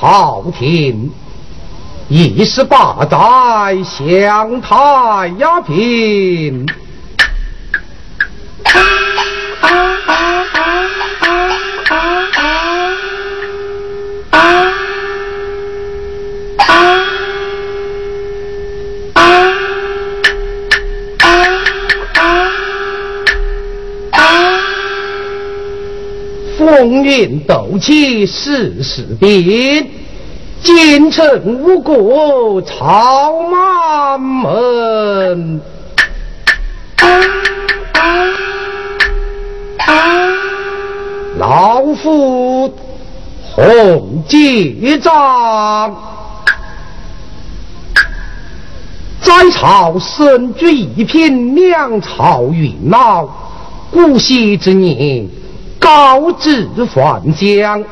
朝廷，一十八载享太平。斗气世事变，京城五国朝满门。老夫洪继章，在朝身居一品，两朝元老，古稀之年。高知范江，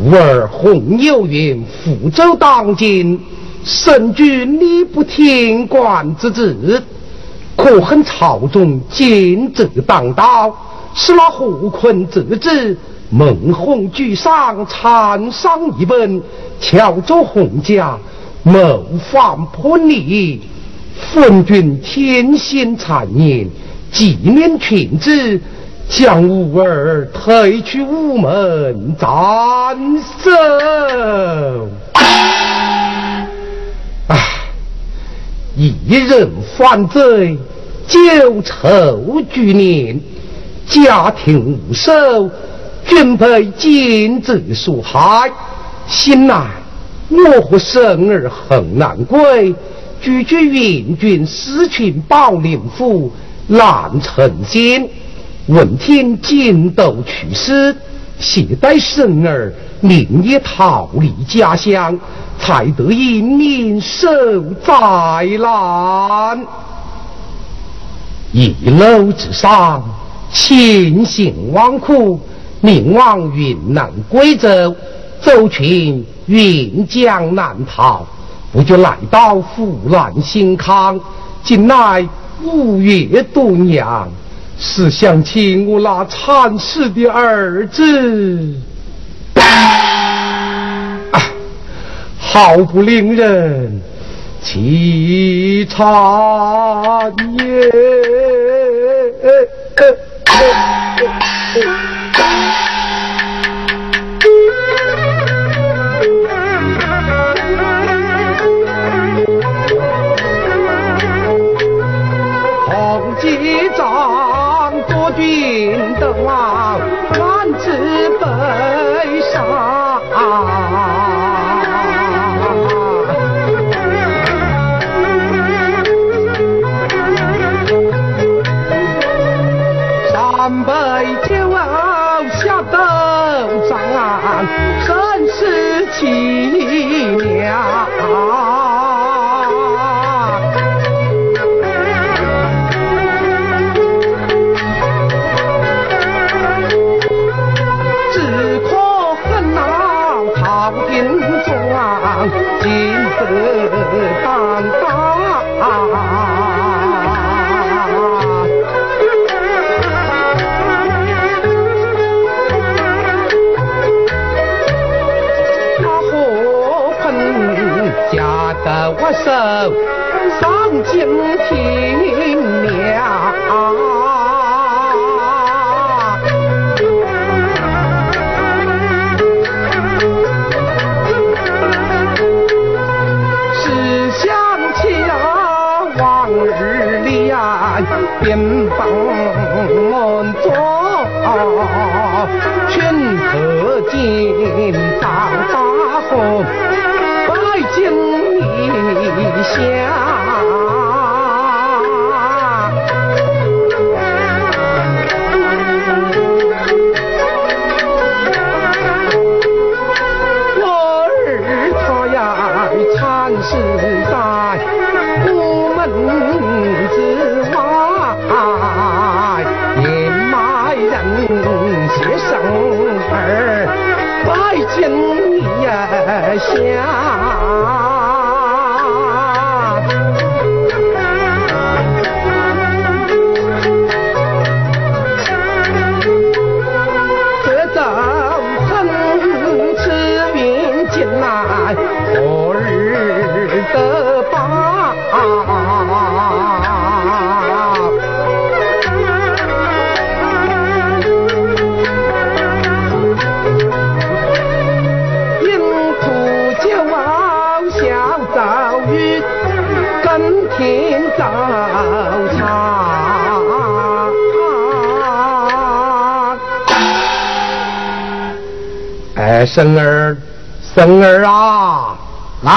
吾儿洪有云，福州当今，圣君礼不听官之职，可恨朝中奸贼当道，使那何坤之子蒙洪举上参商一本，乔州洪家谋反叛逆，昏君天心谗言，纪念群子。将吾儿推去午门斩首。唉，一人犯罪，九仇俱年，家庭无守，均被奸贼所害。心难，我和生儿很难归，居居援军失群保灵府，难成仙。闻听金斗去世，携带生儿，宁也逃离家乡，才得以免受灾难。一楼之上，千辛万苦，命往云南贵州，走群云江南逃，不觉来到湖南新康，近来五月多娘。是想起我那惨死的儿子，好不令人凄惨耶。手丧尽天娘，史湘家往日恋，便兵锋猛作，军头进帐大。拜金一下，我儿他呀惨死在门之外，年迈人儿拜下。哎生儿，生儿啊，来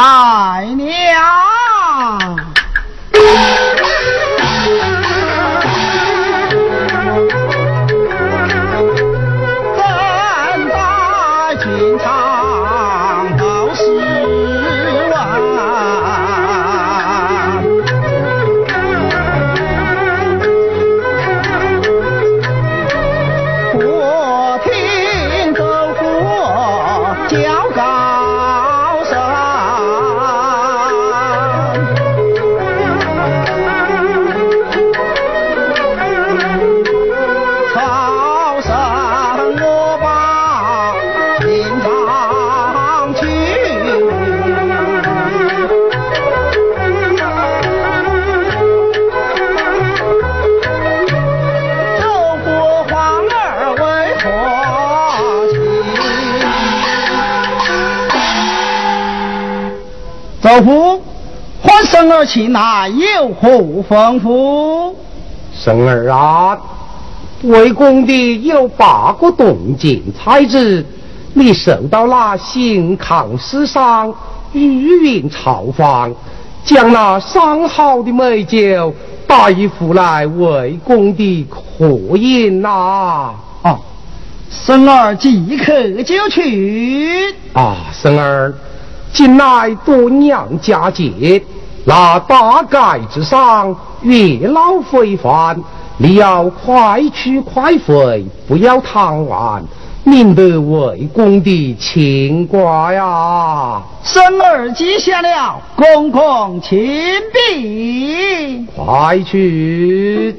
唤生儿前来，有何吩咐？生儿啊，为公的有八个动静，才知你受到那新康师上御云朝访，将那上好的美酒带回来为公的喝饮呐！啊，生儿即刻就去。啊，生儿。近来多娘佳节，那大盖之上月老非凡，你要快去快回，不要贪玩，免得为公的牵挂呀。生儿记下了，公公请病。快去。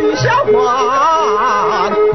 雨下哗。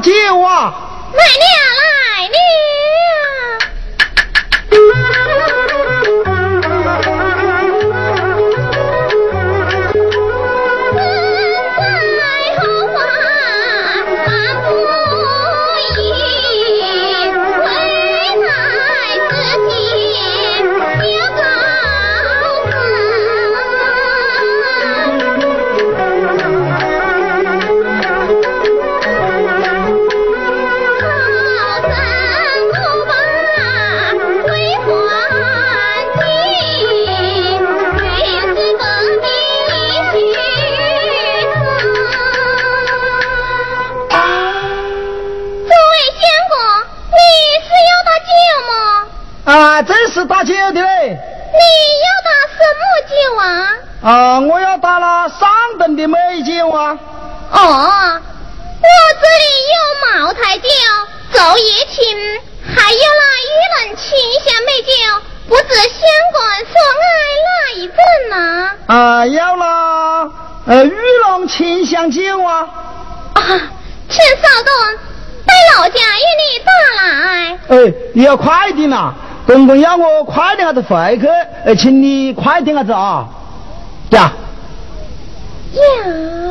救啊！啊？啊，我要打了上等的美酒啊！哦，我这里有茅台酒、昼夜青，还有那玉龙清香美酒，不知相公所爱哪一种呢？啊，要了，呃，玉龙清香酒啊！啊，请稍等，待老家与你打来。哎，你要快点呐！公公要我快点下子回去，呃，请你快点下子啊，呀。呀。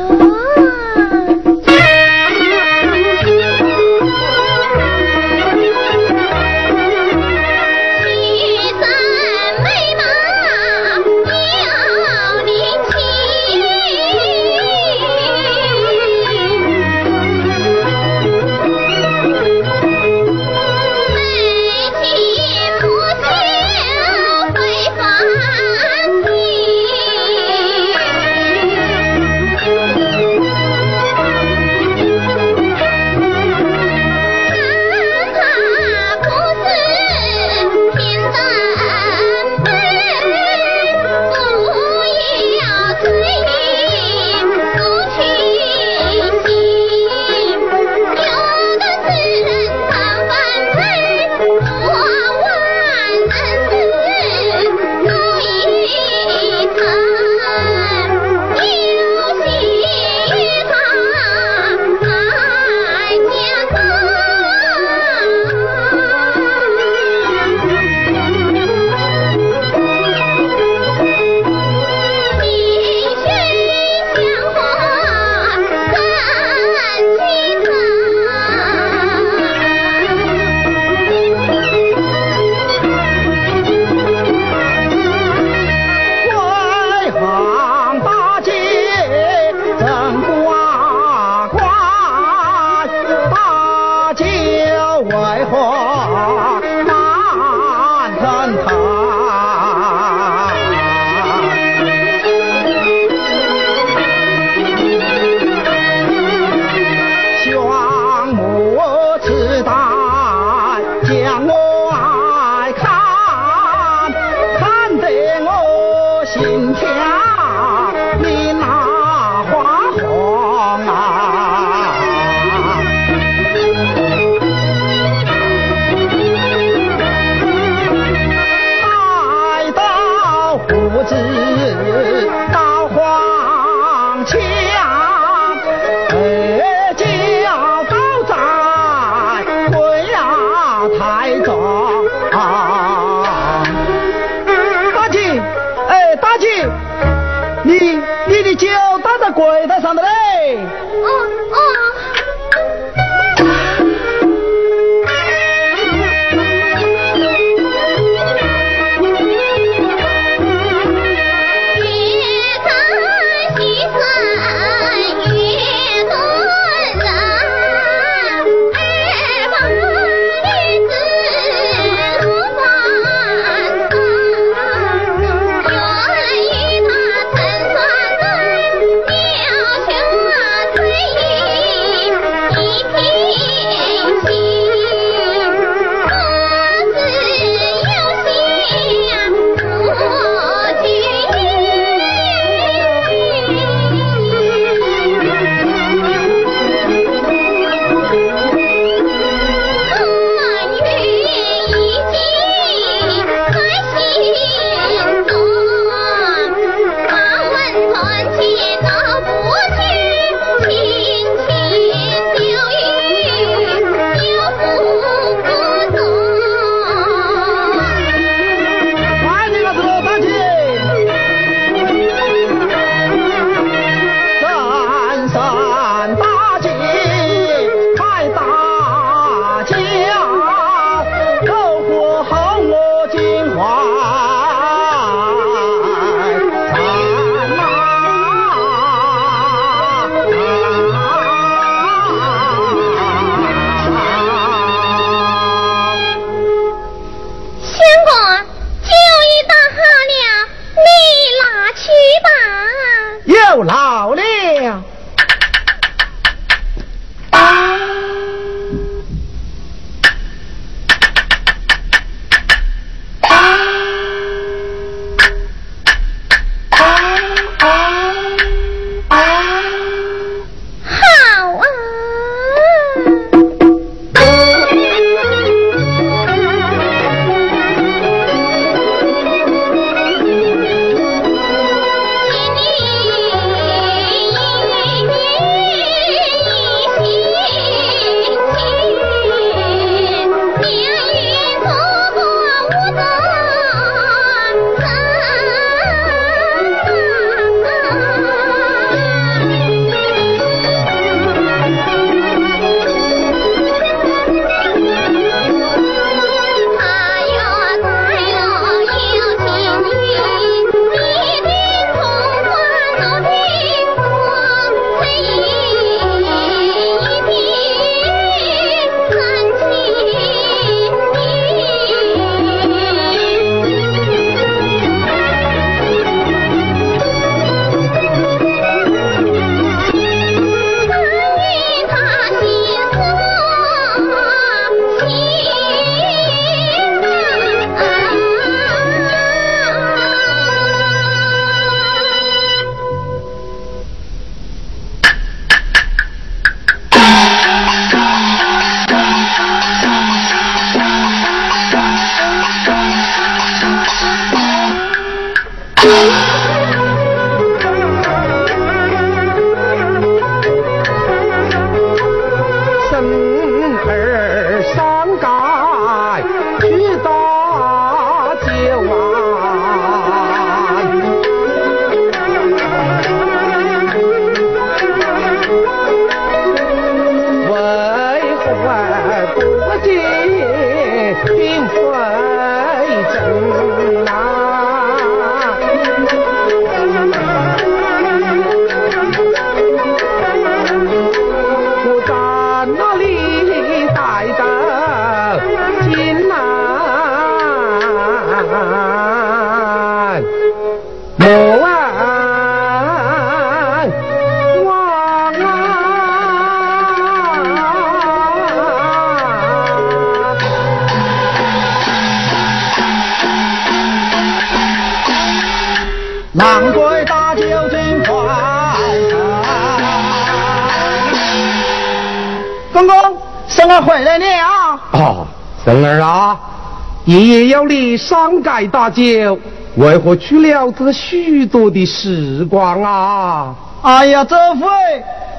爷爷要你上盖大酒，为何去了这许多的时光啊？哎呀，这回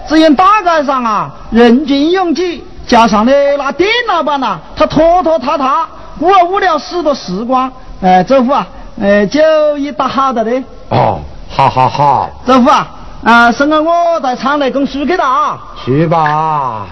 只因大街上啊人群拥挤，加上呢那店老板呐，他拖拖沓沓，误了误了许多时光。哎，这回啊，哎，酒已打好的嘞。哦，好好好。这回啊，啊，生儿我在厂内供书给他啊。去吧。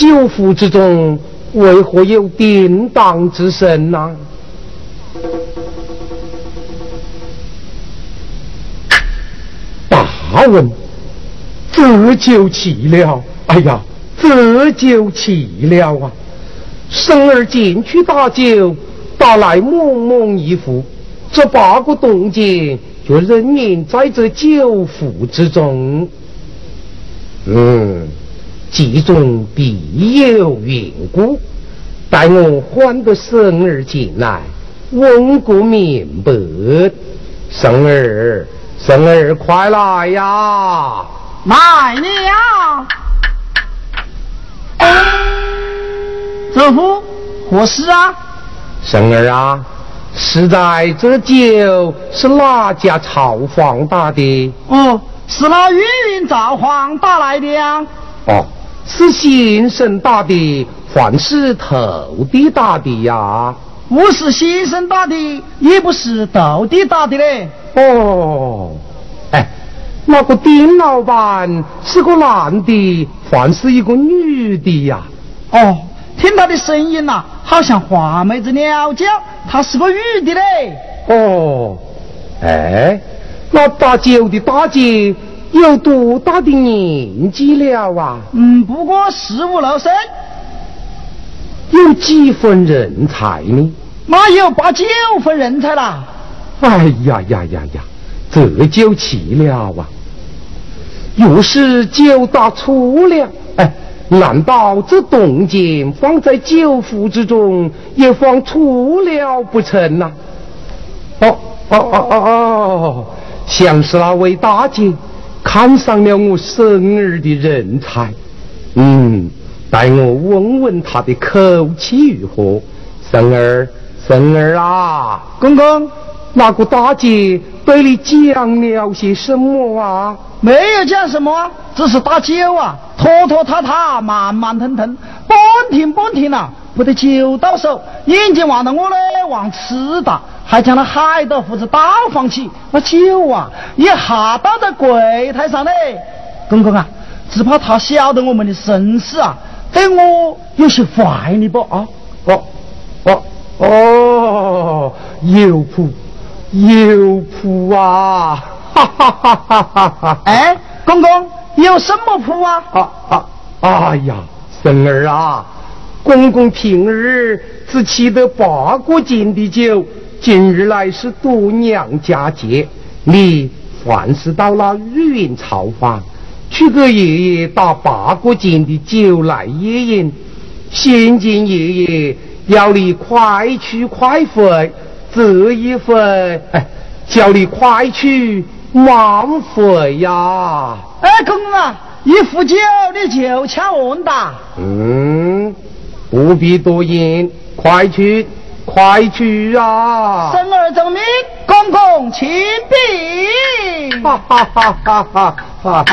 九府之中，为何有叮当之声呢？大问，这就奇了！哎呀，这就奇了啊！生儿进去打酒，打来蒙蒙一副，这八个动静，就人民在这酒府之中。嗯。其中必有缘故，待我唤个生儿进来，问个明白。生儿，生儿，快来呀！来了。祖父，何事啊？生儿啊，是在这酒是哪家朝皇打的？哦，是那御林赵皇打来的呀。哦。是先生打的，还是徒弟打的呀？不是先生打的，也不是徒弟打的嘞。哦，哎，那个丁老板是个男的，还是一个女的呀？哦，听他的声音呐，好像花妹子鸟叫，她是个女的嘞。哦，哎，那打酒的大姐。有多大的年纪了啊？嗯，不过十五六岁。有几分人才呢？那有八九分人才啦。哎呀呀呀呀，这就奇了啊！又是酒打粗了，哎，难道这动静放在酒壶之中也放粗了不成呐？哦哦哦哦哦，像是那位大姐。看上了我生儿的人才，嗯，待我问问他的口气如何。生儿，生儿啊，公公，那个大姐对你讲了些什么啊？没有讲什么，只是打酒啊，拖拖沓沓，慢慢腾腾，半天半天呐，不得酒到手，眼睛望到我嘞，望吃的。还将那海盗胡子倒放起，那酒啊一下倒在柜台上嘞。公公啊，只怕他晓得我们的身世啊，对我有些怀疑不啊？哦哦哦，有谱有谱啊！哈哈哈哈哈哈！哎，公公有什么谱啊？啊啊！哎呀，孙儿啊，公公平日只沏得八个斤的酒，今日来是度娘佳节，你凡是到了云朝房，去给爷爷打八个斤的酒来野饮。现今爷爷要你快去快回，这一回，哎，叫你快去慢回呀！哎，公公啊，一壶酒你就抢完哒？嗯，不必多言，快去，快去啊！生儿正名，公公请禀。哈哈哈哈哈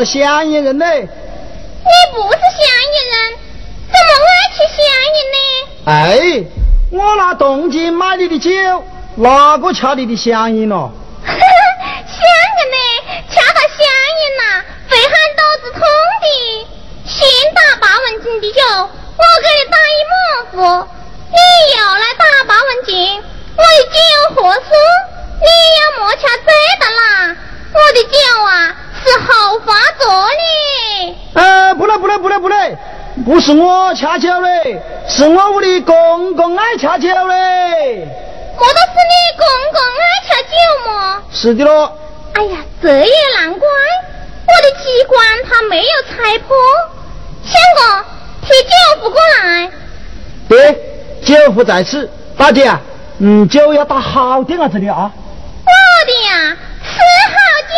是乡野人嘞。你不是乡野人，怎么爱吃乡野呢？哎，我拿东京买你的酒，哪个吃你的乡音了？香个呢，掐到乡音呐，肺喊肚子痛的。先打八文斤的酒，我给你打一模糊。你要来打八文斤，我的酒合适，你要莫掐醉的啦。我的酒啊是后发做的。呃，不对不对不对不对，不是我掐酒嘞，是我屋里公公爱掐酒嘞。我都是你公公爱掐酒么？是的咯。哎呀，这也难怪，我的机关他没有拆破。相公，提酒壶过来。对。酒壶在此，大姐，嗯，酒要打好点啊，这里啊。我的呀，吃好酒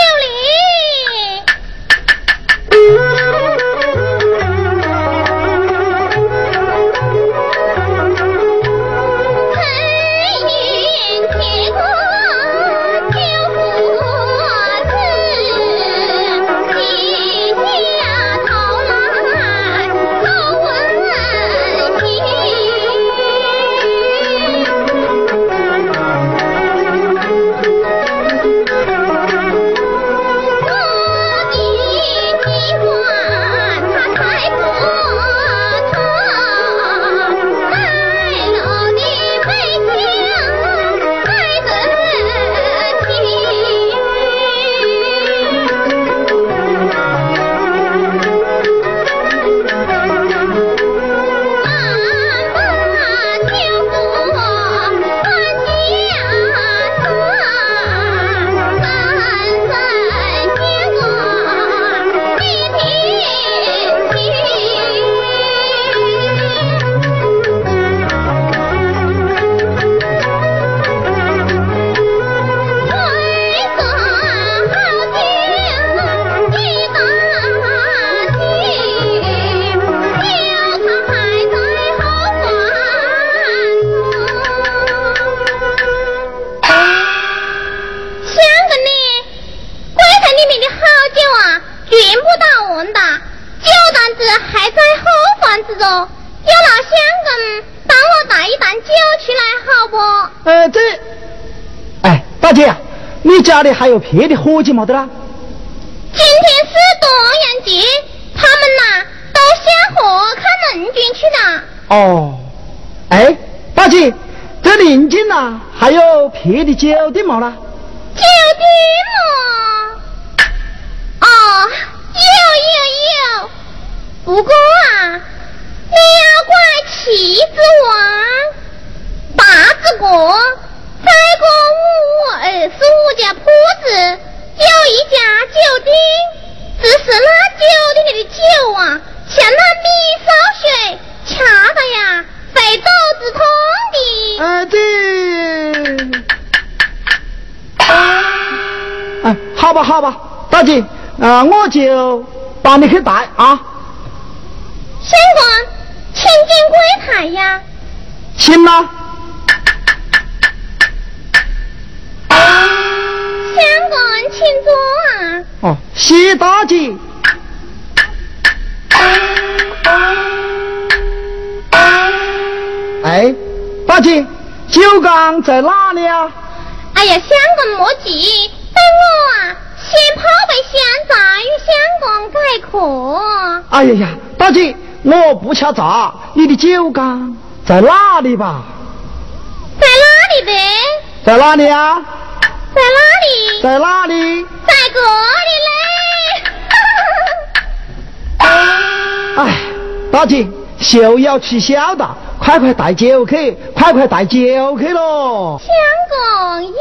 家里还有别的伙计没得啦？今天是端阳节，他们呐都下河看龙君去了。哦，哎，大姐，这邻近呐还有别的酒店没啦？酒店嘛，哦，有有有，不过啊，你要怪旗子王、八字过五二十五家铺子，有一家酒店，只是那酒店里的酒啊，像那米烧水，恰的呀，肺肚子痛的。哎，对。哎，好吧，好吧，大姐，啊，我就帮你去带啊。相公，请进柜台呀。行了。相公，请坐啊。哦，谢大姐。哎，大姐，酒缸在哪里啊？哎呀，相公莫急，等我啊，先泡杯香茶与相公解渴。哎呀呀，大姐，我不吃茶，你的酒缸在哪里吧？在哪里呗？在哪里啊？在哪里？在这里嘞。哎，大姐，休要取笑的，快快带酒去，快快带酒去喽！相公呀。